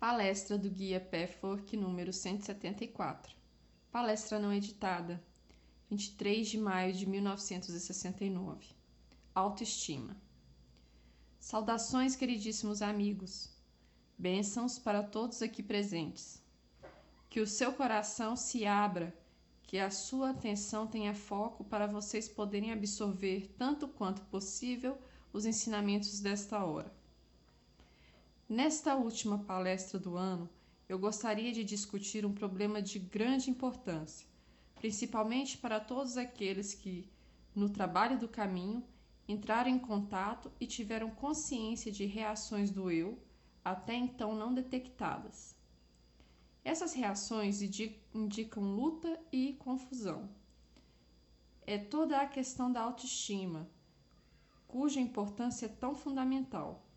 Palestra do Guia Pathwork número 174. Palestra não editada. 23 de maio de 1969. Autoestima. Saudações, queridíssimos amigos. Bênçãos para todos aqui presentes. Que o seu coração se abra, que a sua atenção tenha foco para vocês poderem absorver tanto quanto possível os ensinamentos desta hora. Nesta última palestra do ano, eu gostaria de discutir um problema de grande importância, principalmente para todos aqueles que, no trabalho do caminho, entraram em contato e tiveram consciência de reações do eu até então não detectadas. Essas reações indicam luta e confusão. É toda a questão da autoestima, cuja importância é tão fundamental.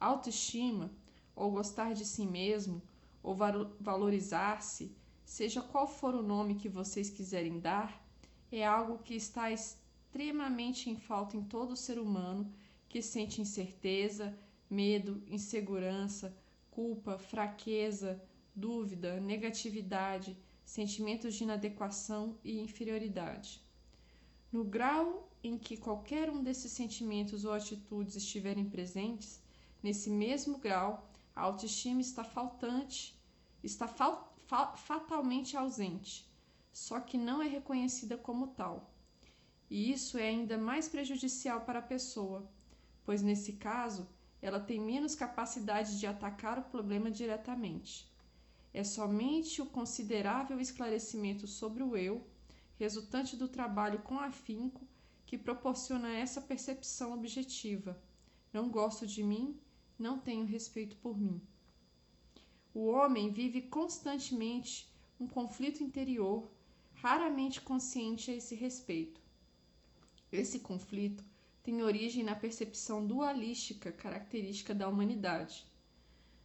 Autoestima, ou gostar de si mesmo, ou valorizar-se, seja qual for o nome que vocês quiserem dar, é algo que está extremamente em falta em todo ser humano que sente incerteza, medo, insegurança, culpa, fraqueza, dúvida, negatividade, sentimentos de inadequação e inferioridade. No grau em que qualquer um desses sentimentos ou atitudes estiverem presentes, Nesse mesmo grau, a autoestima está faltante, está fa fa fatalmente ausente, só que não é reconhecida como tal. E isso é ainda mais prejudicial para a pessoa, pois nesse caso ela tem menos capacidade de atacar o problema diretamente. É somente o considerável esclarecimento sobre o eu, resultante do trabalho com afinco, que proporciona essa percepção objetiva. Não gosto de mim, não tenho respeito por mim. O homem vive constantemente um conflito interior, raramente consciente a esse respeito. Esse conflito tem origem na percepção dualística característica da humanidade.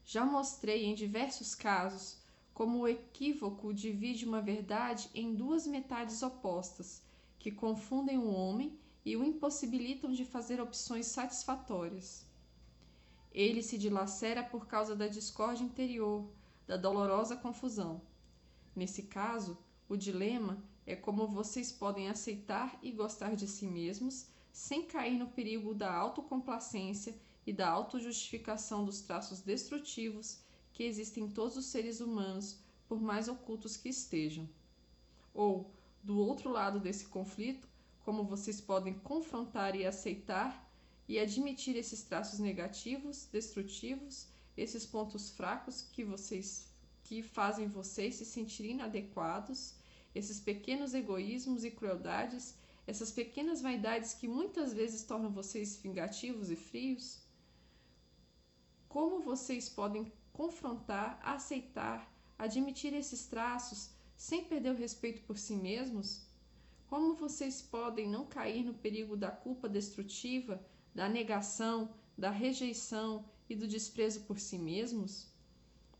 Já mostrei em diversos casos como o equívoco divide uma verdade em duas metades opostas, que confundem o homem e o impossibilitam de fazer opções satisfatórias. Ele se dilacera por causa da discórdia interior, da dolorosa confusão. Nesse caso, o dilema é como vocês podem aceitar e gostar de si mesmos sem cair no perigo da autocomplacência e da autojustificação dos traços destrutivos que existem em todos os seres humanos, por mais ocultos que estejam. Ou, do outro lado desse conflito, como vocês podem confrontar e aceitar e admitir esses traços negativos, destrutivos, esses pontos fracos que vocês que fazem vocês se sentirem inadequados, esses pequenos egoísmos e crueldades, essas pequenas vaidades que muitas vezes tornam vocês vingativos e frios? Como vocês podem confrontar, aceitar, admitir esses traços sem perder o respeito por si mesmos? Como vocês podem não cair no perigo da culpa destrutiva, da negação, da rejeição e do desprezo por si mesmos?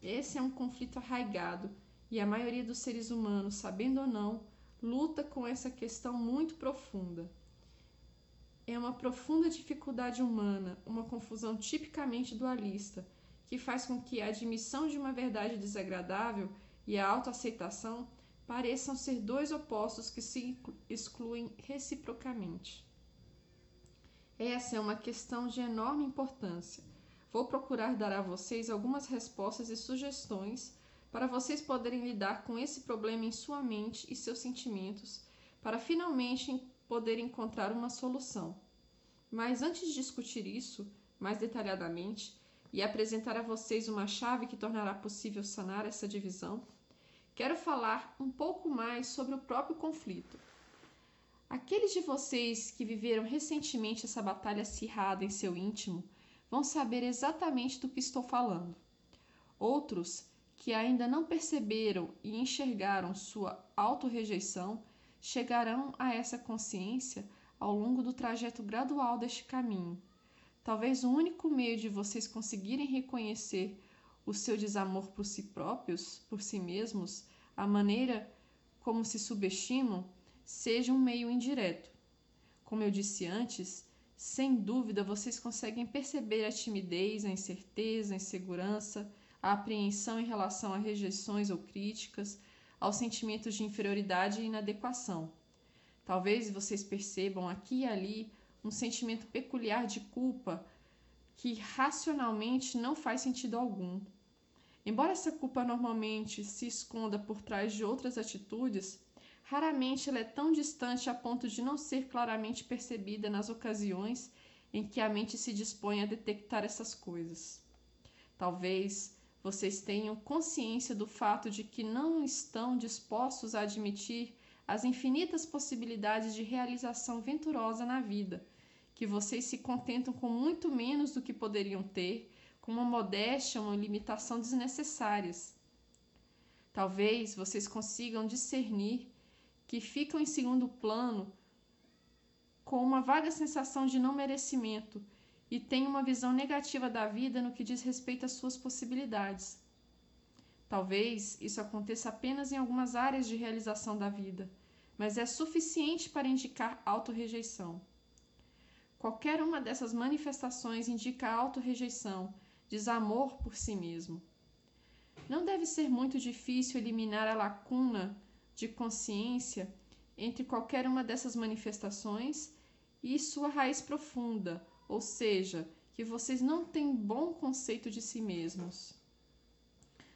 Esse é um conflito arraigado e a maioria dos seres humanos, sabendo ou não, luta com essa questão muito profunda. É uma profunda dificuldade humana, uma confusão tipicamente dualista, que faz com que a admissão de uma verdade desagradável e a autoaceitação pareçam ser dois opostos que se excluem reciprocamente. Essa é uma questão de enorme importância. Vou procurar dar a vocês algumas respostas e sugestões para vocês poderem lidar com esse problema em sua mente e seus sentimentos, para finalmente poder encontrar uma solução. Mas antes de discutir isso mais detalhadamente e apresentar a vocês uma chave que tornará possível sanar essa divisão, quero falar um pouco mais sobre o próprio conflito. Aqueles de vocês que viveram recentemente essa batalha acirrada em seu íntimo vão saber exatamente do que estou falando. Outros que ainda não perceberam e enxergaram sua autorrejeição chegarão a essa consciência ao longo do trajeto gradual deste caminho. Talvez o único meio de vocês conseguirem reconhecer o seu desamor por si próprios, por si mesmos, a maneira como se subestimam, seja um meio indireto. Como eu disse antes, sem dúvida vocês conseguem perceber a timidez, a incerteza, a insegurança, a apreensão em relação a rejeições ou críticas, aos sentimentos de inferioridade e inadequação. Talvez vocês percebam aqui e ali um sentimento peculiar de culpa que racionalmente não faz sentido algum. Embora essa culpa normalmente se esconda por trás de outras atitudes, raramente ela é tão distante a ponto de não ser claramente percebida nas ocasiões em que a mente se dispõe a detectar essas coisas. Talvez vocês tenham consciência do fato de que não estão dispostos a admitir as infinitas possibilidades de realização venturosa na vida, que vocês se contentam com muito menos do que poderiam ter, com uma modéstia, uma limitação desnecessárias. Talvez vocês consigam discernir que ficam em segundo plano com uma vaga sensação de não merecimento e têm uma visão negativa da vida no que diz respeito às suas possibilidades. Talvez isso aconteça apenas em algumas áreas de realização da vida, mas é suficiente para indicar autorrejeição. Qualquer uma dessas manifestações indica autorrejeição, desamor por si mesmo. Não deve ser muito difícil eliminar a lacuna de consciência entre qualquer uma dessas manifestações e sua raiz profunda, ou seja, que vocês não têm bom conceito de si mesmos.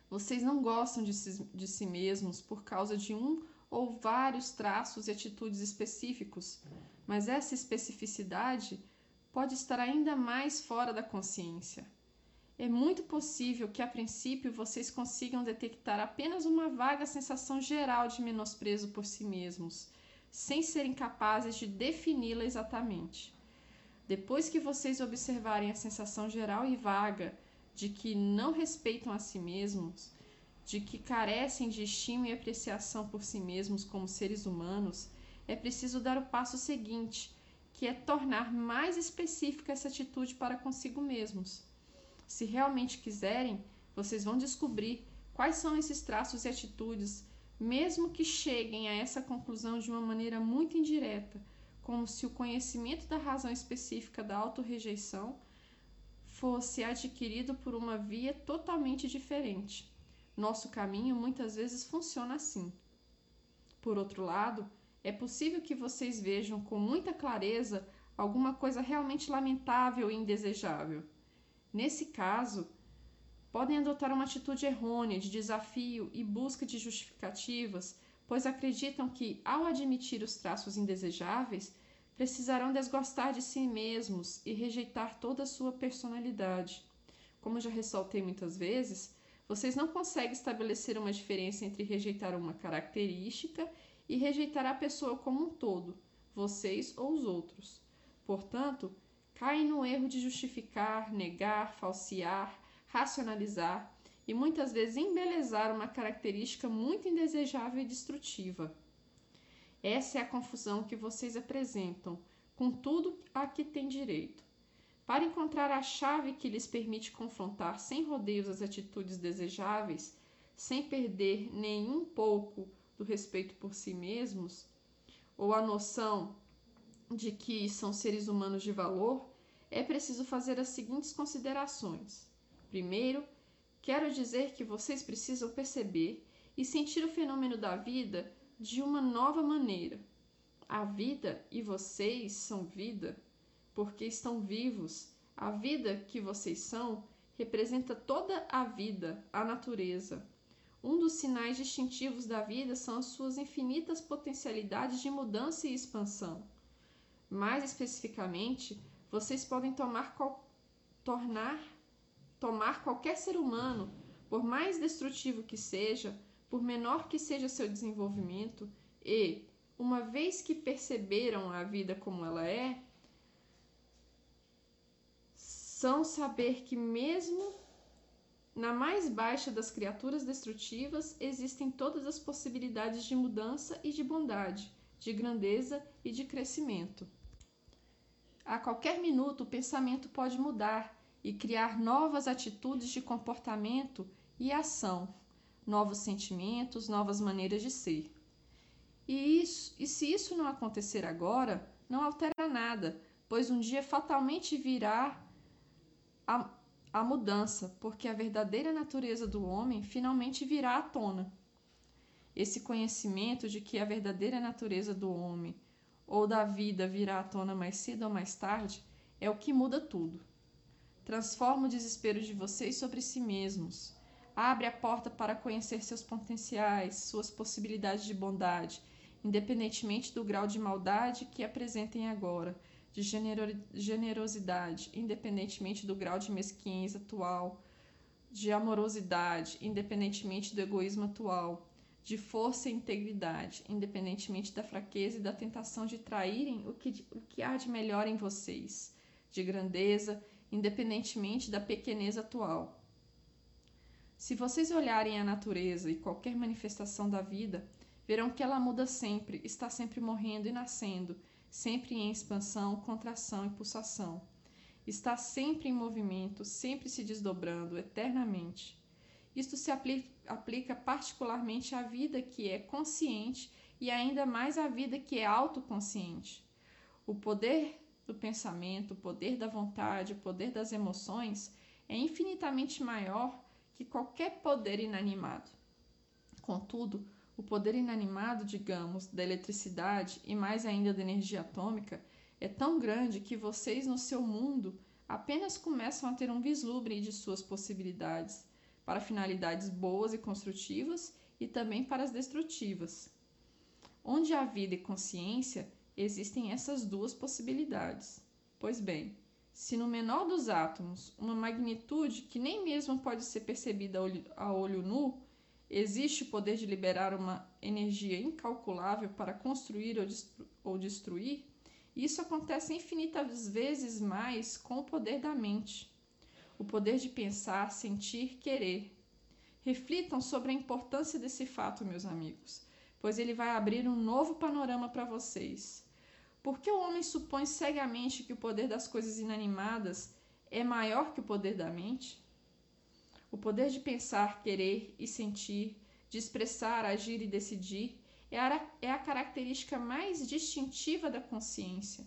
Vocês não gostam de si, de si mesmos por causa de um ou vários traços e atitudes específicos, mas essa especificidade pode estar ainda mais fora da consciência. É muito possível que a princípio vocês consigam detectar apenas uma vaga sensação geral de menosprezo por si mesmos, sem serem capazes de defini-la exatamente. Depois que vocês observarem a sensação geral e vaga de que não respeitam a si mesmos, de que carecem de estima e apreciação por si mesmos como seres humanos, é preciso dar o passo seguinte, que é tornar mais específica essa atitude para consigo mesmos. Se realmente quiserem, vocês vão descobrir quais são esses traços e atitudes, mesmo que cheguem a essa conclusão de uma maneira muito indireta, como se o conhecimento da razão específica da autorrejeição fosse adquirido por uma via totalmente diferente. Nosso caminho muitas vezes funciona assim. Por outro lado, é possível que vocês vejam com muita clareza alguma coisa realmente lamentável e indesejável. Nesse caso, podem adotar uma atitude errônea de desafio e busca de justificativas pois acreditam que, ao admitir os traços indesejáveis, precisarão desgostar de si mesmos e rejeitar toda a sua personalidade. Como já ressaltei muitas vezes, vocês não conseguem estabelecer uma diferença entre rejeitar uma característica e rejeitar a pessoa como um todo, vocês ou os outros. Portanto, caem no erro de justificar, negar, falsear, racionalizar e muitas vezes embelezar uma característica muito indesejável e destrutiva. Essa é a confusão que vocês apresentam com tudo a que têm direito. Para encontrar a chave que lhes permite confrontar sem rodeios as atitudes desejáveis, sem perder nem um pouco do respeito por si mesmos, ou a noção de que são seres humanos de valor, é preciso fazer as seguintes considerações. Primeiro, Quero dizer que vocês precisam perceber e sentir o fenômeno da vida de uma nova maneira. A vida e vocês são vida porque estão vivos. A vida que vocês são representa toda a vida, a natureza. Um dos sinais distintivos da vida são as suas infinitas potencialidades de mudança e expansão. Mais especificamente, vocês podem tomar qual, tornar tomar qualquer ser humano, por mais destrutivo que seja, por menor que seja seu desenvolvimento, e, uma vez que perceberam a vida como ela é, são saber que, mesmo na mais baixa das criaturas destrutivas, existem todas as possibilidades de mudança e de bondade, de grandeza e de crescimento. A qualquer minuto o pensamento pode mudar e criar novas atitudes de comportamento e ação, novos sentimentos, novas maneiras de ser. E, isso, e se isso não acontecer agora, não altera nada, pois um dia fatalmente virá a, a mudança, porque a verdadeira natureza do homem finalmente virá à tona. Esse conhecimento de que a verdadeira natureza do homem ou da vida virá à tona mais cedo ou mais tarde é o que muda tudo. Transforma o desespero de vocês sobre si mesmos. Abre a porta para conhecer seus potenciais, suas possibilidades de bondade, independentemente do grau de maldade que apresentem agora de generosidade, independentemente do grau de mesquinhez atual, de amorosidade, independentemente do egoísmo atual, de força e integridade, independentemente da fraqueza e da tentação de traírem o que, o que há de melhor em vocês, de grandeza, independentemente da pequenez atual. Se vocês olharem a natureza e qualquer manifestação da vida, verão que ela muda sempre, está sempre morrendo e nascendo, sempre em expansão, contração e pulsação. Está sempre em movimento, sempre se desdobrando, eternamente. Isto se aplica particularmente à vida que é consciente e ainda mais à vida que é autoconsciente. O poder do pensamento, o poder da vontade, o poder das emoções é infinitamente maior que qualquer poder inanimado. Contudo, o poder inanimado, digamos, da eletricidade e mais ainda da energia atômica é tão grande que vocês no seu mundo apenas começam a ter um vislumbre de suas possibilidades para finalidades boas e construtivas e também para as destrutivas. Onde há vida e consciência, existem essas duas possibilidades. Pois bem, se no menor dos átomos, uma magnitude que nem mesmo pode ser percebida a olho nu, Existe o poder de liberar uma energia incalculável para construir ou, destru ou destruir? Isso acontece infinitas vezes mais com o poder da mente. O poder de pensar, sentir, querer. Reflitam sobre a importância desse fato, meus amigos, pois ele vai abrir um novo panorama para vocês. Por que o homem supõe cegamente que o poder das coisas inanimadas é maior que o poder da mente? O poder de pensar, querer e sentir, de expressar, agir e decidir é a, é característica mais distintiva da consciência.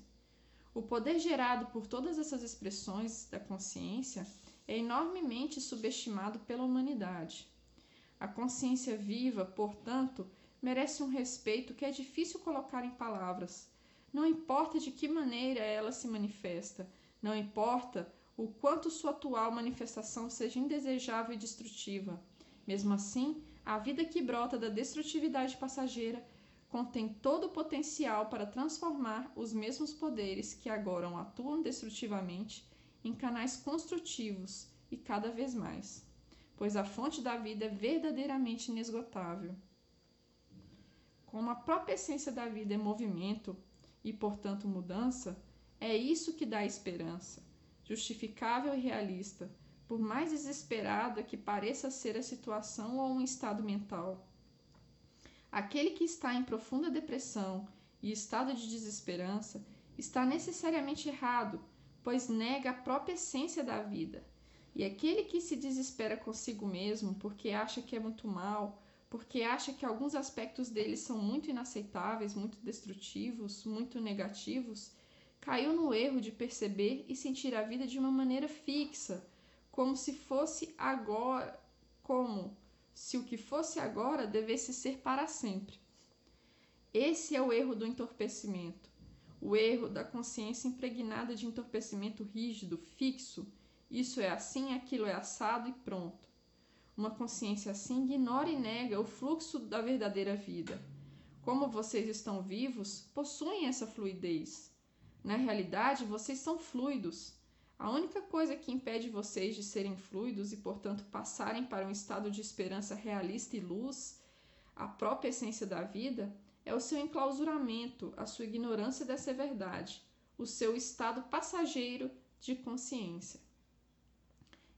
O poder gerado por todas essas expressões da consciência é enormemente subestimado pela humanidade. A consciência viva, portanto, merece um respeito que é difícil colocar em palavras. Não importa de que maneira ela se manifesta, não importa o quanto sua atual manifestação seja indesejável e destrutiva. Mesmo assim, a vida que brota da destrutividade passageira contém todo o potencial para transformar os mesmos poderes que agora atuam destrutivamente em canais construtivos e cada vez mais, pois a fonte da vida é verdadeiramente inesgotável. Como a própria essência da vida é movimento e, portanto, mudança, é isso que dá esperança justificável e realista, por mais desesperada que pareça ser a situação ou um estado mental. Aquele que está em profunda depressão e estado de desesperança está necessariamente errado, pois nega a própria essência da vida. E aquele que se desespera consigo mesmo porque acha que é muito mal, porque acha que alguns aspectos dele são muito inaceitáveis, muito destrutivos, muito negativos, caiu no erro de perceber e sentir a vida de uma maneira fixa, como se fosse agora, como se o que fosse agora devesse ser para sempre. Esse é o erro do entorpecimento, o erro da consciência impregnada de entorpecimento rígido, fixo. Isso é assim, aquilo é assado e pronto. Uma consciência assim ignora e nega o fluxo da verdadeira vida. Como vocês estão vivos, possuem essa fluidez. Na realidade, vocês são fluidos. A única coisa que impede vocês de serem fluidos e, portanto, passarem para um estado de esperança realista e luz, a própria essência da vida, é o seu enclausuramento, a sua ignorância dessa verdade, o seu estado passageiro de consciência.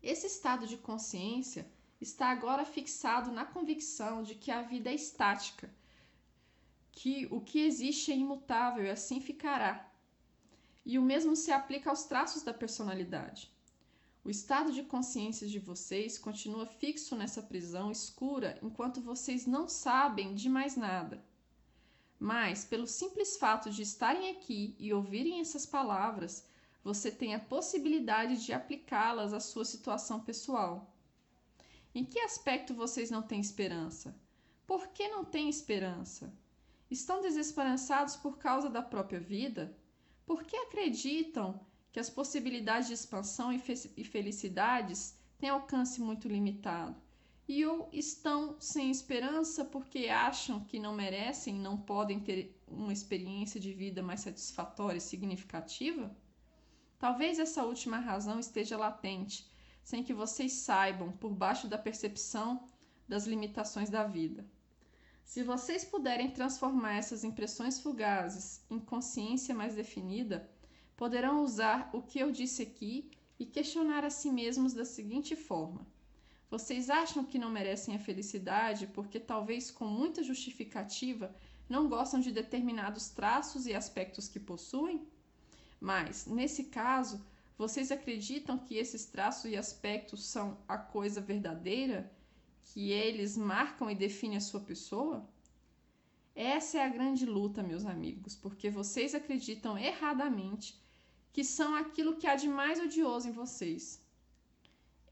Esse estado de consciência está agora fixado na convicção de que a vida é estática, que o que existe é imutável e assim ficará, e o mesmo se aplica aos traços da personalidade. O estado de consciência de vocês continua fixo nessa prisão escura enquanto vocês não sabem de mais nada. Mas, pelo simples fato de estarem aqui e ouvirem essas palavras, você tem a possibilidade de aplicá-las à sua situação pessoal. Em que aspecto vocês não têm esperança? Por que não têm esperança? Estão desesperançados por causa da própria vida? Por que acreditam que as possibilidades de expansão e, fe e felicidades têm alcance muito limitado? E ou estão sem esperança porque acham que não merecem, não podem ter uma experiência de vida mais satisfatória e significativa? Talvez essa última razão esteja latente, sem que vocês saibam, por baixo da percepção das limitações da vida. Se vocês puderem transformar essas impressões fugazes em consciência mais definida, poderão usar o que eu disse aqui e questionar a si mesmos da seguinte forma: Vocês acham que não merecem a felicidade porque, talvez com muita justificativa, não gostam de determinados traços e aspectos que possuem? Mas, nesse caso, vocês acreditam que esses traços e aspectos são a coisa verdadeira? Que eles marcam e definem a sua pessoa? Essa é a grande luta, meus amigos, porque vocês acreditam erradamente que são aquilo que há de mais odioso em vocês.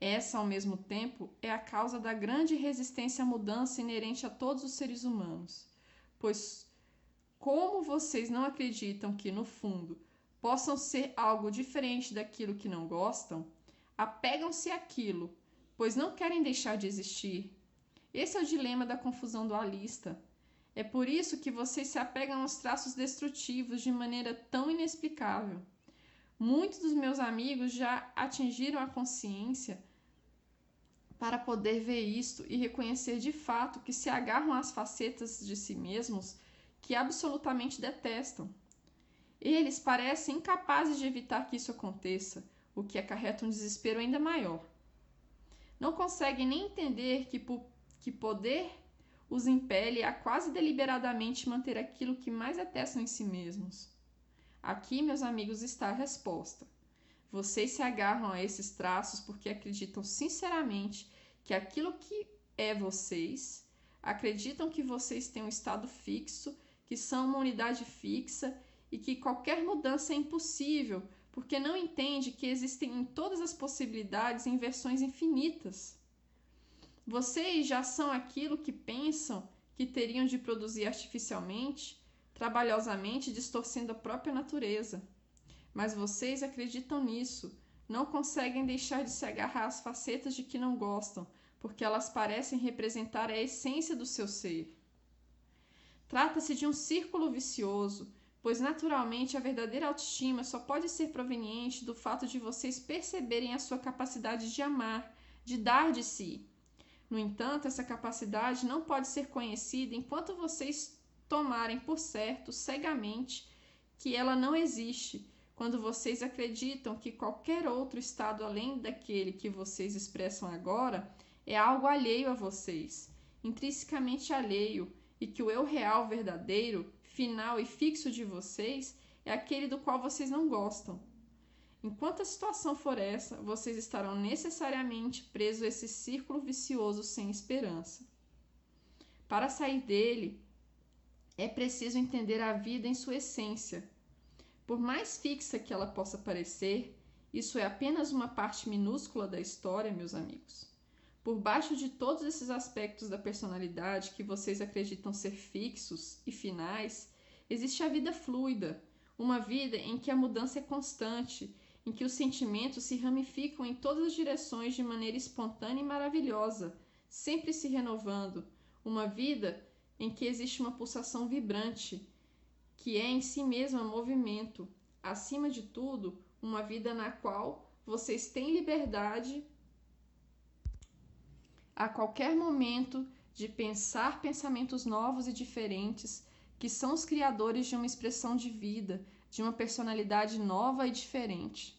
Essa, ao mesmo tempo, é a causa da grande resistência à mudança inerente a todos os seres humanos. Pois, como vocês não acreditam que, no fundo, possam ser algo diferente daquilo que não gostam, apegam-se àquilo, pois não querem deixar de existir. Esse é o dilema da confusão dualista. É por isso que vocês se apegam aos traços destrutivos de maneira tão inexplicável. Muitos dos meus amigos já atingiram a consciência para poder ver isto e reconhecer de fato que se agarram às facetas de si mesmos que absolutamente detestam. Eles parecem incapazes de evitar que isso aconteça, o que acarreta um desespero ainda maior. Não conseguem nem entender que, que poder os impele a quase deliberadamente manter aquilo que mais detestam em si mesmos. Aqui, meus amigos, está a resposta. Vocês se agarram a esses traços porque acreditam sinceramente que aquilo que é vocês, acreditam que vocês têm um estado fixo, que são uma unidade fixa e que qualquer mudança é impossível, porque não entende que existem em todas as possibilidades em versões infinitas. Vocês já são aquilo que pensam que teriam de produzir artificialmente, trabalhosamente, distorcendo a própria natureza. Mas vocês acreditam nisso, não conseguem deixar de se agarrar às facetas de que não gostam, porque elas parecem representar a essência do seu ser. Trata-se de um círculo vicioso pois naturalmente a verdadeira autoestima só pode ser proveniente do fato de vocês perceberem a sua capacidade de amar, de dar de si. No entanto, essa capacidade não pode ser conhecida enquanto vocês tomarem por certo cegamente que ela não existe, quando vocês acreditam que qualquer outro estado além daquele que vocês expressam agora é algo alheio a vocês, intrinsecamente alheio, e que o eu real verdadeiro final e fixo de vocês é aquele do qual vocês não gostam. Enquanto a situação for essa, vocês estarão necessariamente presos a esse círculo vicioso sem esperança. Para sair dele, é preciso entender a vida em sua essência. Por mais fixa que ela possa parecer, isso é apenas uma parte minúscula da história, meus amigos. Por baixo de todos esses aspectos da personalidade que vocês acreditam ser fixos e finais, existe a vida fluida, uma vida em que a mudança é constante, em que os sentimentos se ramificam em todas as direções de maneira espontânea e maravilhosa, sempre se renovando, uma vida em que existe uma pulsação vibrante, que é em si mesma movimento, acima de tudo, uma vida na qual vocês têm liberdade a qualquer momento de pensar pensamentos novos e diferentes, que são os criadores de uma expressão de vida, de uma personalidade nova e diferente.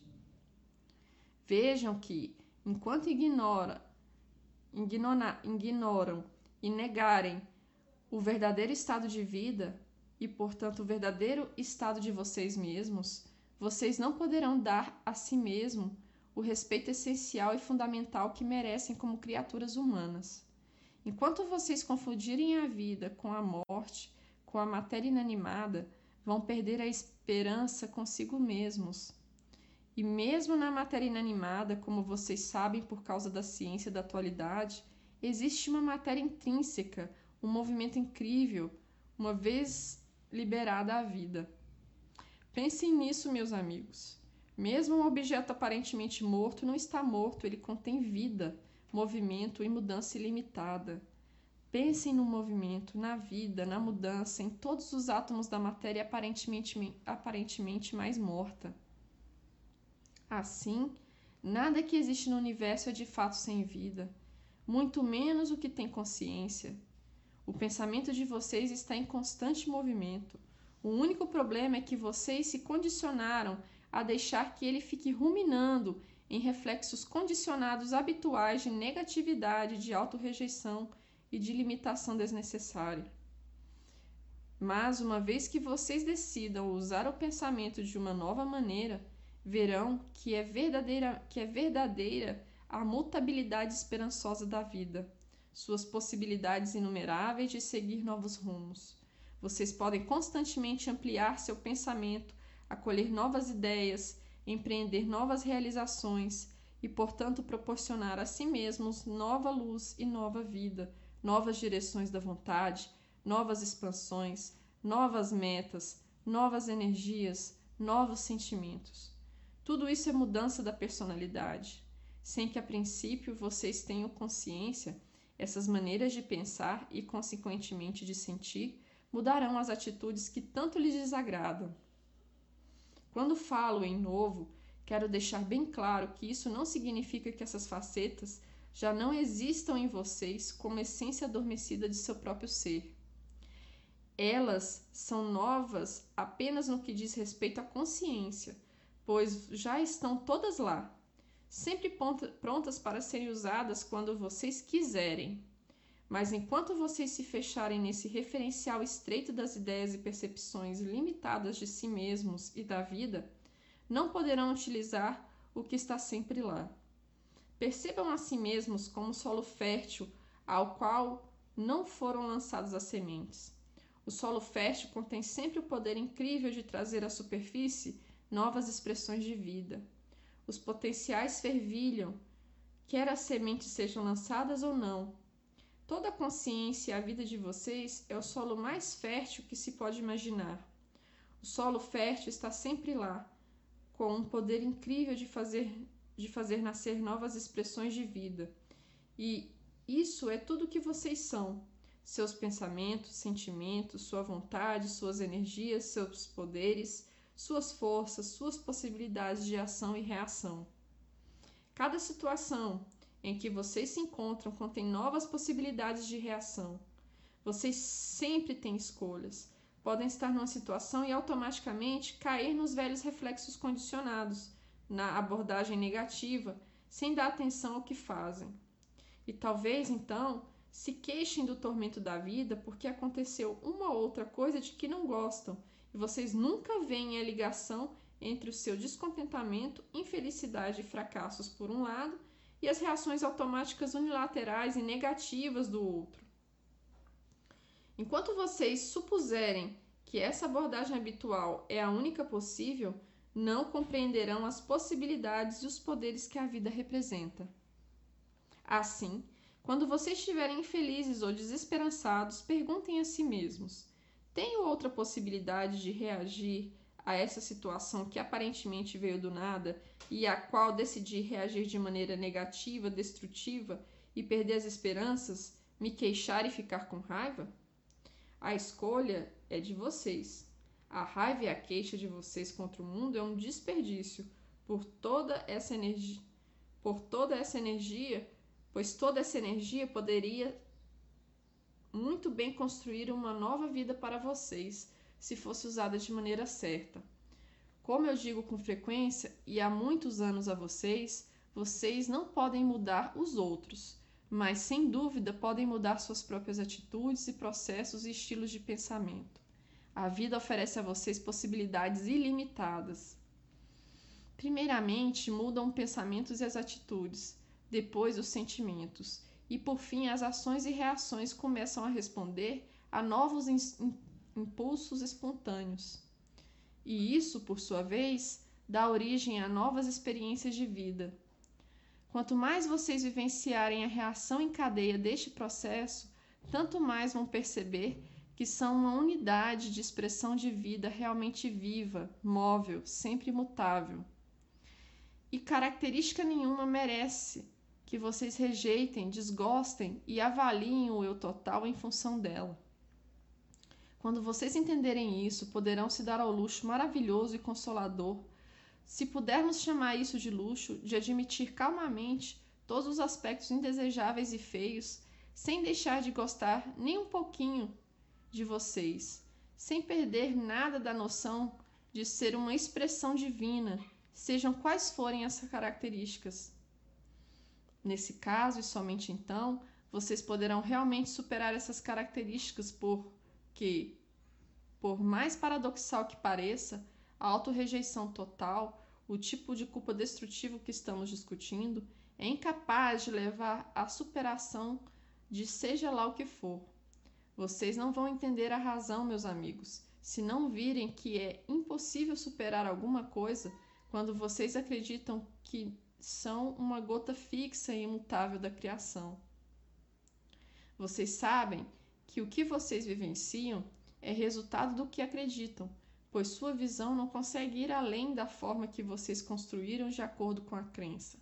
Vejam que, enquanto ignora, ignora, ignoram e negarem o verdadeiro estado de vida e, portanto, o verdadeiro estado de vocês mesmos, vocês não poderão dar a si mesmo o respeito essencial e fundamental que merecem como criaturas humanas. Enquanto vocês confundirem a vida com a morte, com a matéria inanimada, vão perder a esperança consigo mesmos. E mesmo na matéria inanimada, como vocês sabem por causa da ciência da atualidade, existe uma matéria intrínseca, um movimento incrível, uma vez liberada à vida. Pensem nisso, meus amigos. Mesmo um objeto aparentemente morto não está morto, ele contém vida, movimento e mudança ilimitada. Pensem no movimento, na vida, na mudança, em todos os átomos da matéria aparentemente, aparentemente mais morta. Assim, nada que existe no universo é de fato sem vida, muito menos o que tem consciência. O pensamento de vocês está em constante movimento. O único problema é que vocês se condicionaram a deixar que ele fique ruminando em reflexos condicionados habituais de negatividade, de autorrejeição e de limitação desnecessária. Mas, uma vez que vocês decidam usar o pensamento de uma nova maneira, verão que é verdadeira, que é verdadeira a mutabilidade esperançosa da vida, suas possibilidades inumeráveis de seguir novos rumos. Vocês podem constantemente ampliar seu pensamento, acolher novas ideias, empreender novas realizações e, portanto, proporcionar a si mesmos nova luz e nova vida, novas direções da vontade, novas expansões, novas metas, novas energias, novos sentimentos. Tudo isso é mudança da personalidade. Sem que a princípio vocês tenham consciência, essas maneiras de pensar e, consequentemente, de sentir mudarão as atitudes que tanto lhes desagradam. Quando falo em novo, quero deixar bem claro que isso não significa que essas facetas já não existam em vocês como essência adormecida de seu próprio ser. Elas são novas apenas no que diz respeito à consciência, pois já estão todas lá, sempre prontas para serem usadas quando vocês quiserem. Mas enquanto vocês se fecharem nesse referencial estreito das ideias e percepções limitadas de si mesmos e da vida, não poderão utilizar o que está sempre lá. Percebam a si mesmos como solo fértil ao qual não foram lançadas as sementes. O solo fértil contém sempre o poder incrível de trazer à superfície novas expressões de vida. Os potenciais fervilham, quer as sementes sejam lançadas ou não. Toda a consciência e a vida de vocês é o solo mais fértil que se pode imaginar. O solo fértil está sempre lá, com um poder incrível de fazer de fazer nascer novas expressões de vida. E isso é tudo que vocês são: seus pensamentos, sentimentos, sua vontade, suas energias, seus poderes, suas forças, suas possibilidades de ação e reação. Cada situação em que vocês se encontram contém novas possibilidades de reação. Vocês sempre têm escolhas. Podem estar numa situação e automaticamente cair nos velhos reflexos condicionados na abordagem negativa, sem dar atenção ao que fazem. E talvez então se queixem do tormento da vida porque aconteceu uma ou outra coisa de que não gostam e vocês nunca veem a ligação entre o seu descontentamento, infelicidade e fracassos por um lado e as reações automáticas unilaterais e negativas do outro. Enquanto vocês supuserem que essa abordagem habitual é a única possível, não compreenderão as possibilidades e os poderes que a vida representa. Assim, quando vocês estiverem infelizes ou desesperançados, perguntem a si mesmos: tenho outra possibilidade de reagir a essa situação que aparentemente veio do nada e a qual decidi reagir de maneira negativa, destrutiva e perder as esperanças, me queixar e ficar com raiva? A escolha é de vocês. A raiva e a queixa de vocês contra o mundo é um desperdício por toda essa energia, por toda essa energia, pois toda essa energia poderia muito bem construir uma nova vida para vocês, se fosse usada de maneira certa. Como eu digo com frequência e há muitos anos a vocês, vocês não podem mudar os outros, mas sem dúvida podem mudar suas próprias atitudes e processos e estilos de pensamento. A vida oferece a vocês possibilidades ilimitadas. Primeiramente, mudam os pensamentos e as atitudes, depois os sentimentos, e por fim as ações e reações começam a responder a novos impulsos espontâneos. E isso, por sua vez, dá origem a novas experiências de vida. Quanto mais vocês vivenciarem a reação em cadeia deste processo, tanto mais vão perceber que são uma unidade de expressão de vida realmente viva, móvel, sempre imutável. E característica nenhuma merece que vocês rejeitem, desgostem e avaliem o eu total em função dela. Quando vocês entenderem isso, poderão se dar ao luxo maravilhoso e consolador, se pudermos chamar isso de luxo, de admitir calmamente todos os aspectos indesejáveis e feios, sem deixar de gostar nem um pouquinho de vocês, sem perder nada da noção de ser uma expressão divina, sejam quais forem essas características. Nesse caso, e somente então, vocês poderão realmente superar essas características, porque, por mais paradoxal que pareça, a autorrejeição total, o tipo de culpa destrutivo que estamos discutindo, é incapaz de levar à superação de seja lá o que for. Vocês não vão entender a razão, meus amigos, se não virem que é impossível superar alguma coisa quando vocês acreditam que são uma gota fixa e imutável da criação. Vocês sabem que o que vocês vivenciam é resultado do que acreditam, pois sua visão não consegue ir além da forma que vocês construíram de acordo com a crença.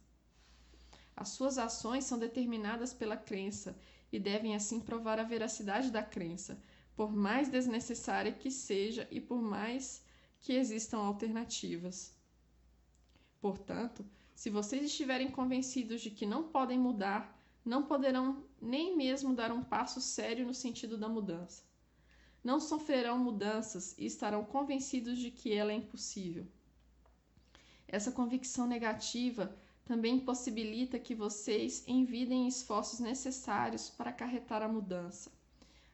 As suas ações são determinadas pela crença e devem assim provar a veracidade da crença, por mais desnecessária que seja e por mais que existam alternativas. Portanto, se vocês estiverem convencidos de que não podem mudar, não poderão nem mesmo dar um passo sério no sentido da mudança. Não sofrerão mudanças e estarão convencidos de que ela é impossível. Essa convicção negativa também impossibilita que vocês envidem esforços necessários para acarretar a mudança.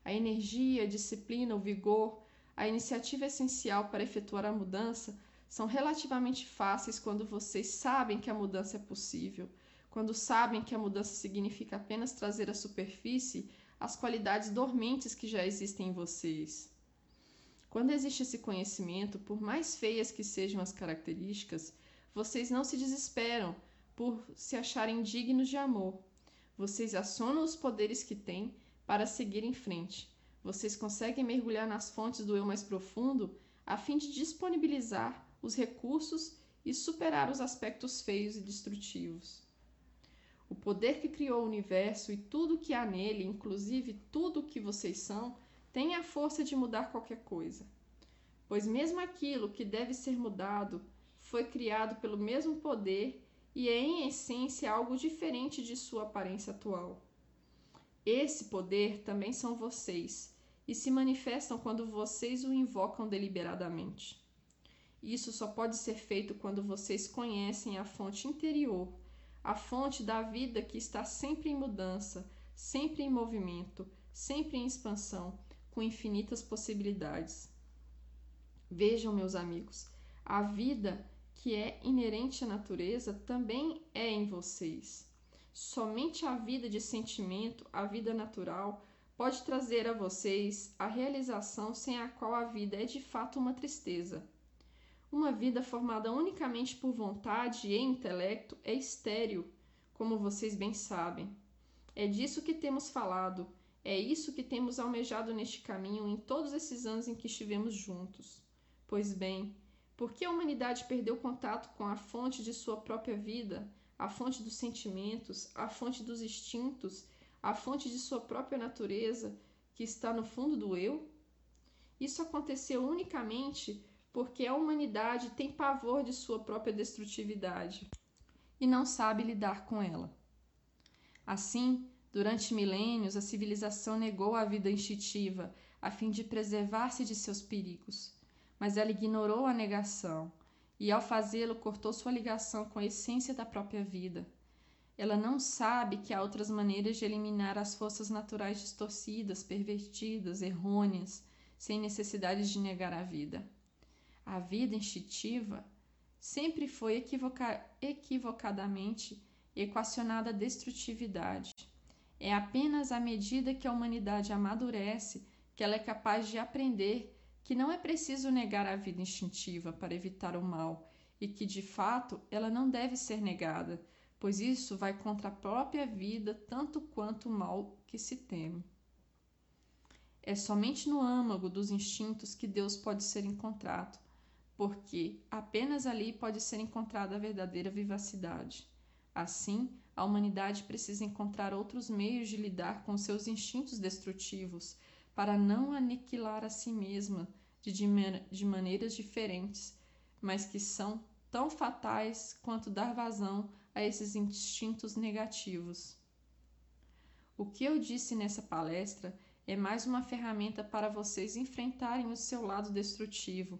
A energia, a disciplina, o vigor, a iniciativa essencial para efetuar a mudança são relativamente fáceis quando vocês sabem que a mudança é possível, quando sabem que a mudança significa apenas trazer à superfície as qualidades dormentes que já existem em vocês. Quando existe esse conhecimento, por mais feias que sejam as características, vocês não se desesperam por se acharem dignos de amor. Vocês acionam os poderes que têm para seguir em frente. Vocês conseguem mergulhar nas fontes do eu mais profundo a fim de disponibilizar os recursos e superar os aspectos feios e destrutivos. O poder que criou o universo e tudo que há nele, inclusive tudo o que vocês são, tem a força de mudar qualquer coisa. Pois mesmo aquilo que deve ser mudado foi criado pelo mesmo poder e é em essência algo diferente de sua aparência atual. Esse poder também são vocês e se manifestam quando vocês o invocam deliberadamente. Isso só pode ser feito quando vocês conhecem a fonte interior, a fonte da vida que está sempre em mudança, sempre em movimento, sempre em expansão, com infinitas possibilidades. Vejam, meus amigos, a vida que é inerente à natureza também é em vocês. Somente a vida de sentimento, a vida natural, pode trazer a vocês a realização sem a qual a vida é de fato uma tristeza. Uma vida formada unicamente por vontade e intelecto é estéril, como vocês bem sabem. É disso que temos falado, é isso que temos almejado neste caminho em todos esses anos em que estivemos juntos. Pois bem, porque a humanidade perdeu contato com a fonte de sua própria vida, a fonte dos sentimentos, a fonte dos instintos, a fonte de sua própria natureza, que está no fundo do eu? Isso aconteceu unicamente porque a humanidade tem pavor de sua própria destrutividade e não sabe lidar com ela. Assim, durante milênios, a civilização negou a vida instintiva a fim de preservar-se de seus perigos, mas ela ignorou a negação e, ao fazê-lo, cortou sua ligação com a essência da própria vida. Ela não sabe que há outras maneiras de eliminar as forças naturais distorcidas, pervertidas, errôneas, sem necessidade de negar a vida. A vida instintiva sempre foi equivoca equivocadamente equacionada à destrutividade. É apenas à medida que a humanidade amadurece que ela é capaz de aprender que não é preciso negar a vida instintiva para evitar o mal e que de fato ela não deve ser negada, pois isso vai contra a própria vida tanto quanto o mal que se teme. É somente no âmago dos instintos que Deus pode ser encontrado, porque apenas ali pode ser encontrada a verdadeira vivacidade. Assim, a humanidade precisa encontrar outros meios de lidar com seus instintos destrutivos para não aniquilar a si mesma de, de maneiras diferentes, mas que são tão fatais quanto dar vazão a esses instintos negativos. O que eu disse nessa palestra é mais uma ferramenta para vocês enfrentarem o seu lado destrutivo.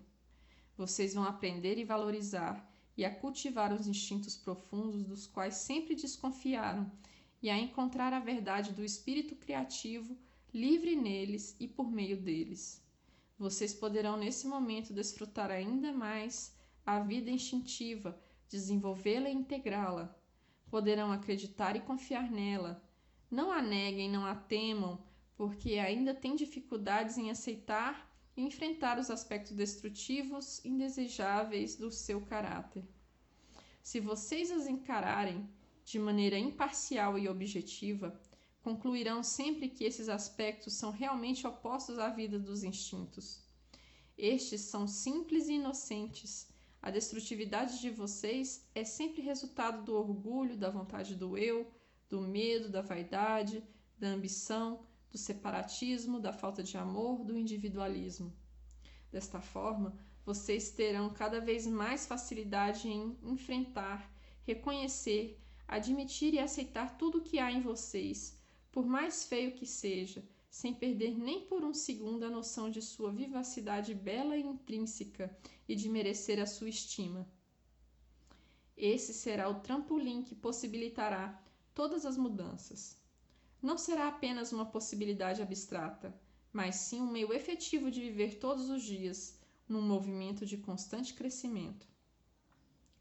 Vocês vão aprender e valorizar e a cultivar os instintos profundos dos quais sempre desconfiaram e a encontrar a verdade do espírito criativo livre neles e por meio deles. Vocês poderão nesse momento desfrutar ainda mais a vida instintiva, desenvolvê-la e integrá-la. Poderão acreditar e confiar nela. Não a neguem, não a temam, porque ainda têm dificuldades em aceitar e enfrentar os aspectos destrutivos indesejáveis do seu caráter. Se vocês as encararem de maneira imparcial e objetiva, concluirão sempre que esses aspectos são realmente opostos à vida dos instintos. Estes são simples e inocentes a destrutividade de vocês é sempre resultado do orgulho, da vontade do eu, do medo, da vaidade, da ambição, do separatismo, da falta de amor, do individualismo. Desta forma, vocês terão cada vez mais facilidade em enfrentar, reconhecer, admitir e aceitar tudo o que há em vocês, por mais feio que seja, sem perder nem por um segundo a noção de sua vivacidade bela e intrínseca e de merecer a sua estima. Esse será o trampolim que possibilitará todas as mudanças. Não será apenas uma possibilidade abstrata, mas sim um meio efetivo de viver todos os dias num movimento de constante crescimento.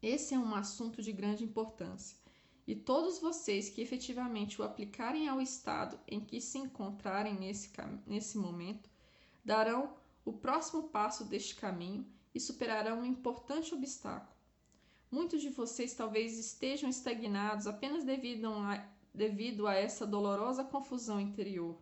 Esse é um assunto de grande importância e todos vocês que efetivamente o aplicarem ao estado em que se encontrarem nesse, nesse momento darão o próximo passo deste caminho e superarão um importante obstáculo. Muitos de vocês talvez estejam estagnados apenas devido a, devido a essa dolorosa confusão interior.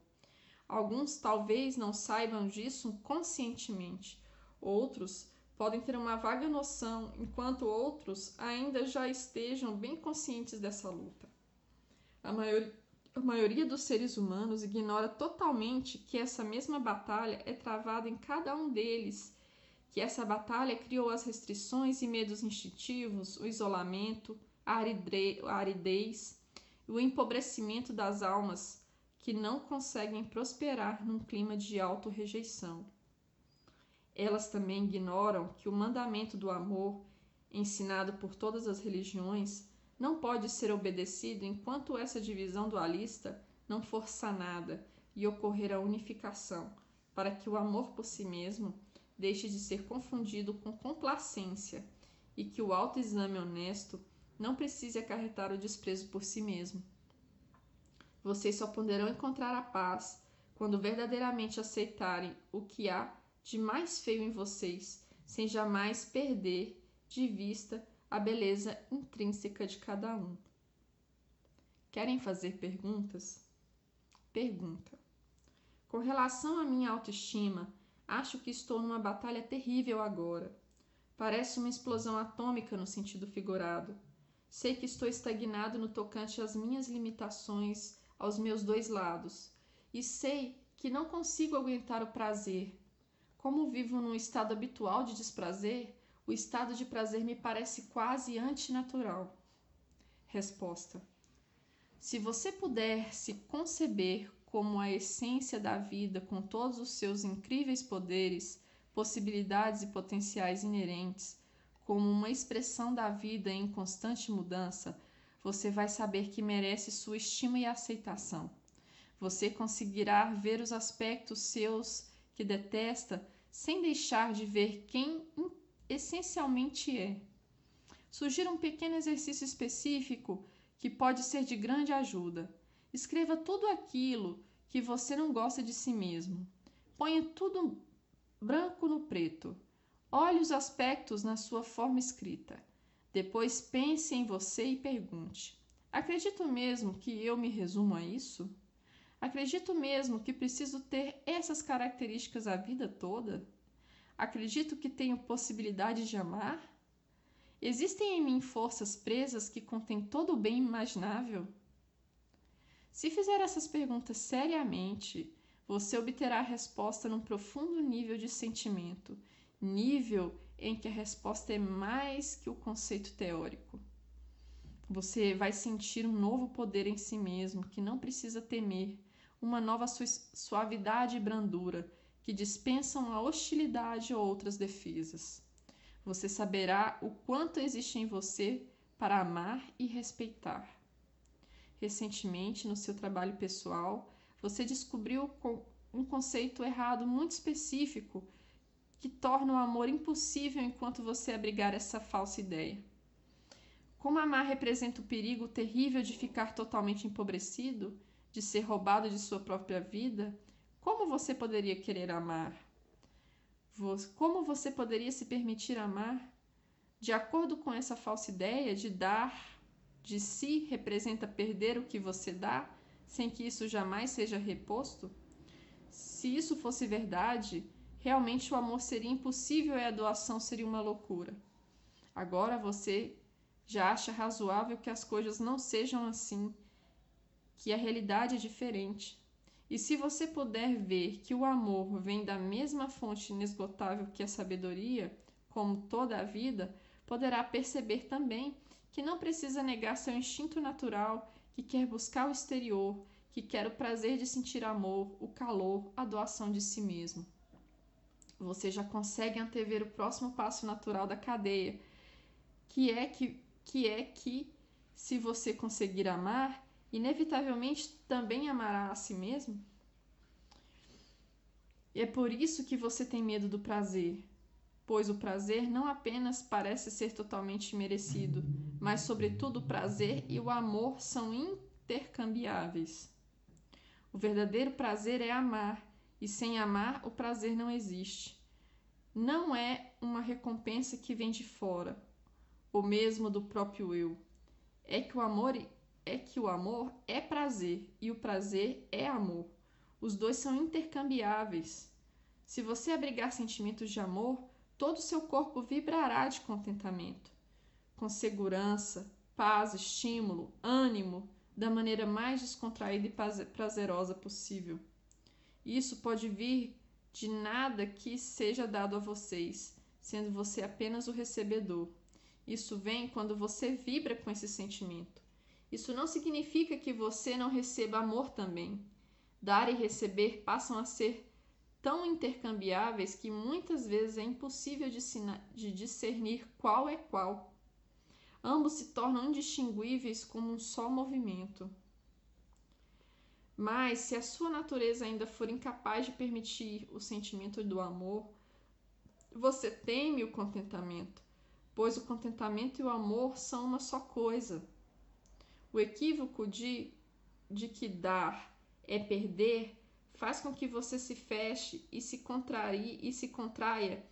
Alguns talvez não saibam disso conscientemente, outros podem ter uma vaga noção, enquanto outros ainda já estejam bem conscientes dessa luta. A, maior, a maioria dos seres humanos ignora totalmente que essa mesma batalha é travada em cada um deles, que essa batalha criou as restrições e medos instintivos, o isolamento, a aridez, o empobrecimento das almas que não conseguem prosperar num clima de auto-rejeição. Elas também ignoram que o mandamento do amor, ensinado por todas as religiões, não pode ser obedecido enquanto essa divisão dualista não for sanada e ocorrer a unificação, para que o amor por si mesmo deixe de ser confundido com complacência e que o autoexame honesto não precise acarretar o desprezo por si mesmo. Vocês só poderão encontrar a paz quando verdadeiramente aceitarem o que há de mais feio em vocês, sem jamais perder de vista a beleza intrínseca de cada um. Querem fazer perguntas? Pergunta. Com relação à minha autoestima, acho que estou numa batalha terrível agora. Parece uma explosão atômica no sentido figurado. Sei que estou estagnado no tocante às minhas limitações aos meus dois lados, e sei que não consigo aguentar o prazer, como vivo num estado habitual de desprazer, o estado de prazer me parece quase antinatural. Resposta: Se você puder se conceber como a essência da vida com todos os seus incríveis poderes, possibilidades e potenciais inerentes, como uma expressão da vida em constante mudança, você vai saber que merece sua estima e aceitação. Você conseguirá ver os aspectos seus que detesta sem deixar de ver quem essencialmente é. Sugira um pequeno exercício específico que pode ser de grande ajuda. Escreva tudo aquilo que você não gosta de si mesmo. Ponha tudo branco no preto. Olhe os aspectos na sua forma escrita. Depois pense em você e pergunte: acredito mesmo que eu me resumo a isso? Acredito mesmo que preciso ter essas características a vida toda? Acredito que tenho possibilidade de amar? Existem em mim forças presas que contêm todo o bem imaginável? Se fizer essas perguntas seriamente, você obterá a resposta num profundo nível de sentimento, nível em que a resposta é mais que o conceito teórico. Você vai sentir um novo poder em si mesmo que não precisa temer, uma nova suavidade e brandura que dispensam a hostilidade ou outras defesas. Você saberá o quanto existe em você para amar e respeitar. Recentemente, no seu trabalho pessoal, você descobriu um conceito errado muito específico que torna o amor impossível enquanto você abrigar essa falsa ideia. Como amar representa o perigo terrível de ficar totalmente empobrecido, de ser roubado de sua própria vida, como você poderia querer amar? Como você poderia se permitir amar? De acordo com essa falsa ideia de dar de si representa perder o que você dá, sem que isso jamais seja reposto? Se isso fosse verdade, realmente o amor seria impossível e a doação seria uma loucura. Agora você já acha razoável que as coisas não sejam assim, que a realidade é diferente. E se você puder ver que o amor vem da mesma fonte inesgotável que a sabedoria, como toda a vida, poderá perceber também que não precisa negar seu instinto natural, que quer buscar o exterior, que quer o prazer de sentir amor, o calor, a doação de si mesmo você já consegue antever o próximo passo natural da cadeia, que é que, que é que se você conseguir amar, inevitavelmente também amará a si mesmo? E é por isso que você tem medo do prazer, pois o prazer não apenas parece ser totalmente merecido, mas, sobretudo, o prazer e o amor são intercambiáveis. O verdadeiro prazer é amar, e sem amar o prazer não existe. Não é uma recompensa que vem de fora, ou mesmo do próprio eu. É que o amor é que o amor é prazer e o prazer é amor. Os dois são intercambiáveis. Se você abrigar sentimentos de amor, todo o seu corpo vibrará de contentamento, com segurança, paz, estímulo, ânimo, da maneira mais descontraída e prazerosa possível. Isso pode vir de nada que seja dado a vocês, sendo você apenas o recebedor. Isso vem quando você vibra com esse sentimento. Isso não significa que você não receba amor também. Dar e receber passam a ser tão intercambiáveis que muitas vezes é impossível de discernir qual é qual. Ambos se tornam indistinguíveis como um só movimento. Mas se a sua natureza ainda for incapaz de permitir o sentimento do amor, você teme o contentamento, pois o contentamento e o amor são uma só coisa. O equívoco de, de que dar é perder faz com que você se feche e se contrarie e se contraia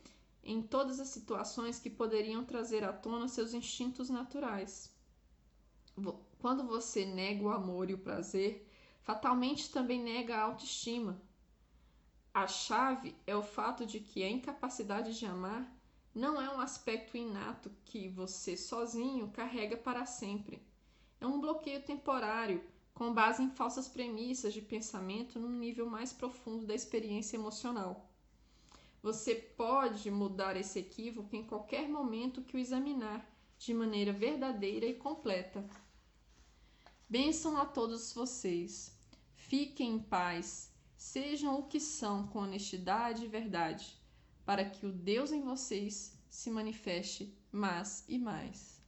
em todas as situações que poderiam trazer à tona seus instintos naturais. Quando você nega o amor e o prazer, fatalmente também nega a autoestima. A chave é o fato de que a incapacidade de amar não é um aspecto inato que você sozinho carrega para sempre. É um bloqueio temporário, com base em falsas premissas de pensamento num nível mais profundo da experiência emocional. Você pode mudar esse equívoco em qualquer momento que o examinar de maneira verdadeira e completa. Bênção a todos vocês. Fiquem em paz. Sejam o que são com honestidade e verdade, para que o Deus em vocês se manifeste mais e mais.